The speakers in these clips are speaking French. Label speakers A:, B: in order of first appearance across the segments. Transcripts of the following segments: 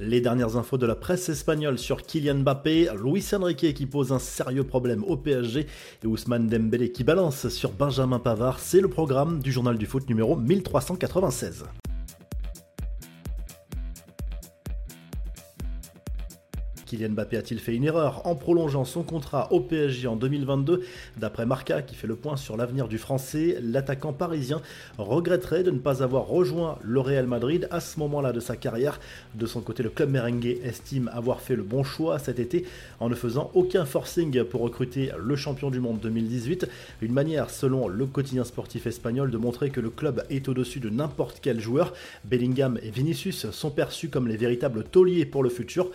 A: Les dernières infos de la presse espagnole sur Kylian Mbappé, Luis Enrique qui pose un sérieux problème au PSG et Ousmane Dembélé qui balance sur Benjamin Pavard, c'est le programme du journal du foot numéro 1396. Kylian Mbappé a-t-il fait une erreur en prolongeant son contrat au PSG en 2022 D'après Marca, qui fait le point sur l'avenir du Français, l'attaquant parisien regretterait de ne pas avoir rejoint le Real Madrid à ce moment-là de sa carrière. De son côté, le club merengue estime avoir fait le bon choix cet été en ne faisant aucun forcing pour recruter le champion du monde 2018. Une manière, selon le quotidien sportif espagnol, de montrer que le club est au-dessus de n'importe quel joueur. Bellingham et Vinicius sont perçus comme les véritables tauliers pour le futur.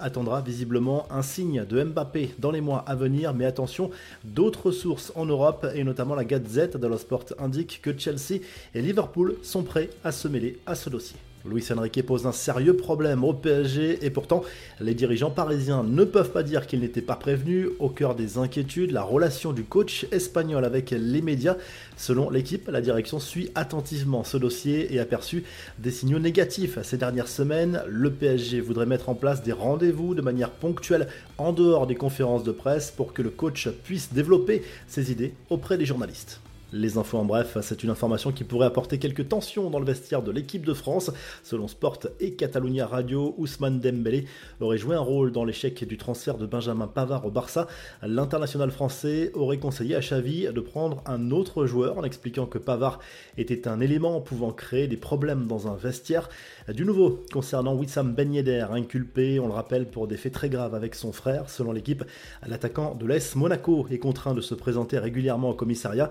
A: Attendra visiblement un signe de Mbappé dans les mois à venir, mais attention, d'autres sources en Europe et notamment la Gazette dello Sport indiquent que Chelsea et Liverpool sont prêts à se mêler à ce dossier. Luis Enrique pose un sérieux problème au PSG et pourtant les dirigeants parisiens ne peuvent pas dire qu'ils n'étaient pas prévenus. Au cœur des inquiétudes, la relation du coach espagnol avec les médias. Selon l'équipe, la direction suit attentivement ce dossier et a perçu des signaux négatifs ces dernières semaines. Le PSG voudrait mettre en place des rendez-vous de manière ponctuelle en dehors des conférences de presse pour que le coach puisse développer ses idées auprès des journalistes. Les infos en bref, c'est une information qui pourrait apporter quelques tensions dans le vestiaire de l'équipe de France. Selon Sport et Catalunya Radio, Ousmane Dembélé aurait joué un rôle dans l'échec du transfert de Benjamin Pavard au Barça. L'international français aurait conseillé à Xavi de prendre un autre joueur en expliquant que Pavard était un élément pouvant créer des problèmes dans un vestiaire. Du nouveau concernant Wissam Ben Yedder, inculpé, on le rappelle, pour des faits très graves avec son frère. Selon l'équipe, l'attaquant de l'AS Monaco est contraint de se présenter régulièrement au commissariat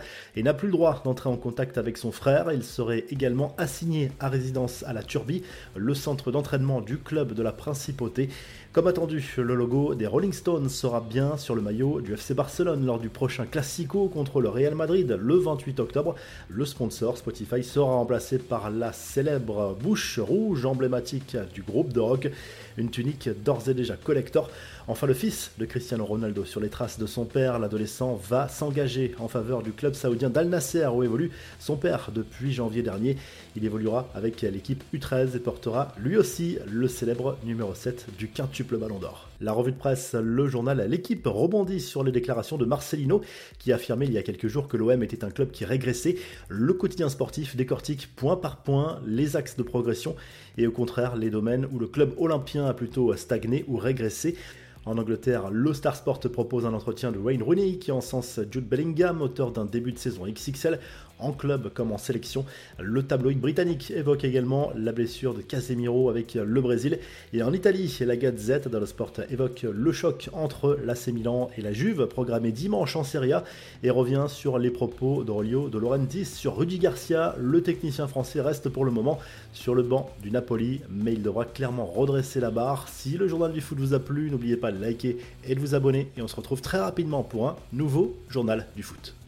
A: n'a plus le droit d'entrer en contact avec son frère. Il serait également assigné à résidence à la Turbie, le centre d'entraînement du club de la Principauté. Comme attendu, le logo des Rolling Stones sera bien sur le maillot du FC Barcelone lors du prochain Classico contre le Real Madrid le 28 octobre. Le sponsor Spotify sera remplacé par la célèbre bouche rouge emblématique du groupe de rock, une tunique d'ores et déjà collector. Enfin, le fils de Cristiano Ronaldo, sur les traces de son père, l'adolescent va s'engager en faveur du club saoudien d'Al Nasser où évolue son père depuis janvier dernier. Il évoluera avec l'équipe U13 et portera lui aussi le célèbre numéro 7 du quintuple Ballon d'Or. La revue de presse, le journal L'équipe rebondit sur les déclarations de Marcelino qui a affirmé il y a quelques jours que l'OM était un club qui régressait. Le quotidien sportif décortique point par point les axes de progression et au contraire les domaines où le club olympien a plutôt stagné ou régressé. En Angleterre, le Star Sport propose un entretien de Wayne Rooney qui encense Jude Bellingham, auteur d'un début de saison XXL en club comme en sélection. Le tabloïd britannique évoque également la blessure de Casemiro avec le Brésil. Et en Italie, la Gazette dello Sport évoque le choc entre l'AC Milan et la Juve programmé dimanche en Serie A et revient sur les propos d'Aurelio de Laurentiis sur Rudy Garcia. Le technicien français reste pour le moment sur le banc du Napoli, mais il devra clairement redresser la barre. Si le journal du foot vous a plu, n'oubliez pas de liker et de vous abonner et on se retrouve très rapidement pour un nouveau journal du foot.